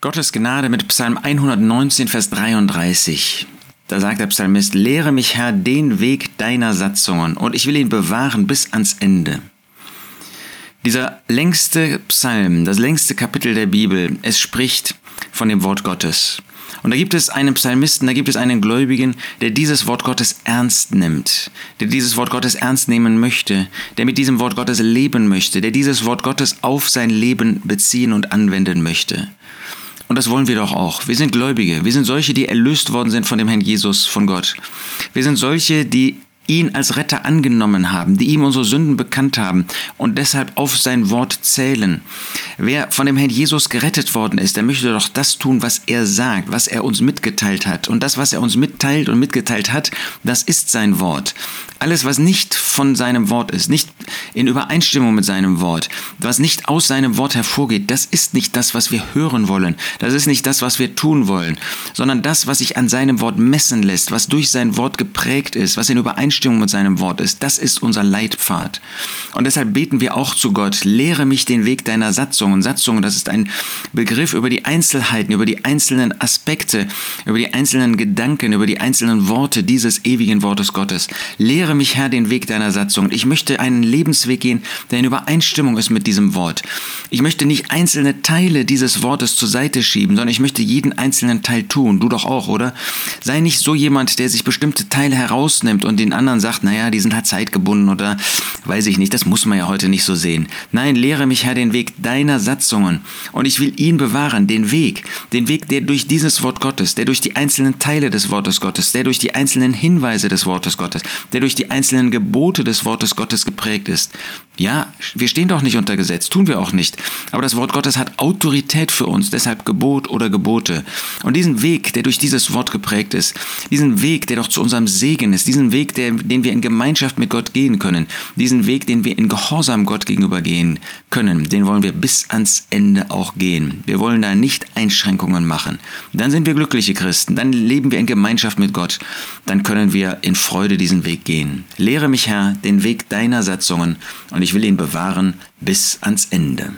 Gottes Gnade mit Psalm 119, Vers 33. Da sagt der Psalmist, lehre mich Herr den Weg deiner Satzungen und ich will ihn bewahren bis ans Ende. Dieser längste Psalm, das längste Kapitel der Bibel, es spricht von dem Wort Gottes. Und da gibt es einen Psalmisten, da gibt es einen Gläubigen, der dieses Wort Gottes ernst nimmt, der dieses Wort Gottes ernst nehmen möchte, der mit diesem Wort Gottes leben möchte, der dieses Wort Gottes auf sein Leben beziehen und anwenden möchte. Und das wollen wir doch auch. Wir sind Gläubige. Wir sind solche, die erlöst worden sind von dem Herrn Jesus, von Gott. Wir sind solche, die ihn als Retter angenommen haben, die ihm unsere Sünden bekannt haben und deshalb auf sein Wort zählen. Wer von dem Herrn Jesus gerettet worden ist, der möchte doch das tun, was er sagt, was er uns mitgeteilt hat. Und das, was er uns mitteilt und mitgeteilt hat, das ist sein Wort. Alles, was nicht von seinem Wort ist, nicht in Übereinstimmung mit seinem Wort, was nicht aus seinem Wort hervorgeht, das ist nicht das, was wir hören wollen. Das ist nicht das, was wir tun wollen, sondern das, was sich an seinem Wort messen lässt, was durch sein Wort geprägt ist, was in Übereinstimmung mit seinem Wort ist. Das ist unser Leitpfad. Und deshalb beten wir auch zu Gott, lehre mich den Weg deiner Satzungen. Satzungen, das ist ein Begriff über die Einzelheiten, über die einzelnen Aspekte, über die einzelnen Gedanken, über die einzelnen Worte dieses ewigen Wortes Gottes. Lehre Lehre mich, Herr, den Weg deiner Satzung. Ich möchte einen Lebensweg gehen, der in Übereinstimmung ist mit diesem Wort. Ich möchte nicht einzelne Teile dieses Wortes zur Seite schieben, sondern ich möchte jeden einzelnen Teil tun. Du doch auch, oder? Sei nicht so jemand, der sich bestimmte Teile herausnimmt und den anderen sagt, naja, die sind halt zeitgebunden oder weiß ich nicht, das muss man ja heute nicht so sehen. Nein, lehre mich, Herr, den Weg deiner Satzungen. Und ich will ihn bewahren, den Weg. Den Weg, der durch dieses Wort Gottes, der durch die einzelnen Teile des Wortes Gottes, der durch die einzelnen Hinweise des Wortes Gottes, der durch die einzelnen Gebote des Wortes Gottes geprägt ist. Ja, wir stehen doch nicht unter Gesetz, tun wir auch nicht. Aber das Wort Gottes hat Autorität für uns, deshalb Gebot oder Gebote. Und diesen Weg, der durch dieses Wort geprägt ist, diesen Weg, der doch zu unserem Segen ist, diesen Weg, der, den wir in Gemeinschaft mit Gott gehen können, diesen Weg, den wir in Gehorsam Gott gegenüber gehen können, den wollen wir bis ans Ende auch gehen. Wir wollen da nicht Einschränkungen machen. Dann sind wir glückliche Christen, dann leben wir in Gemeinschaft mit Gott, dann können wir in Freude diesen Weg gehen. Lehre mich, Herr, den Weg deiner Satzungen und ich will ihn bewahren bis ans Ende.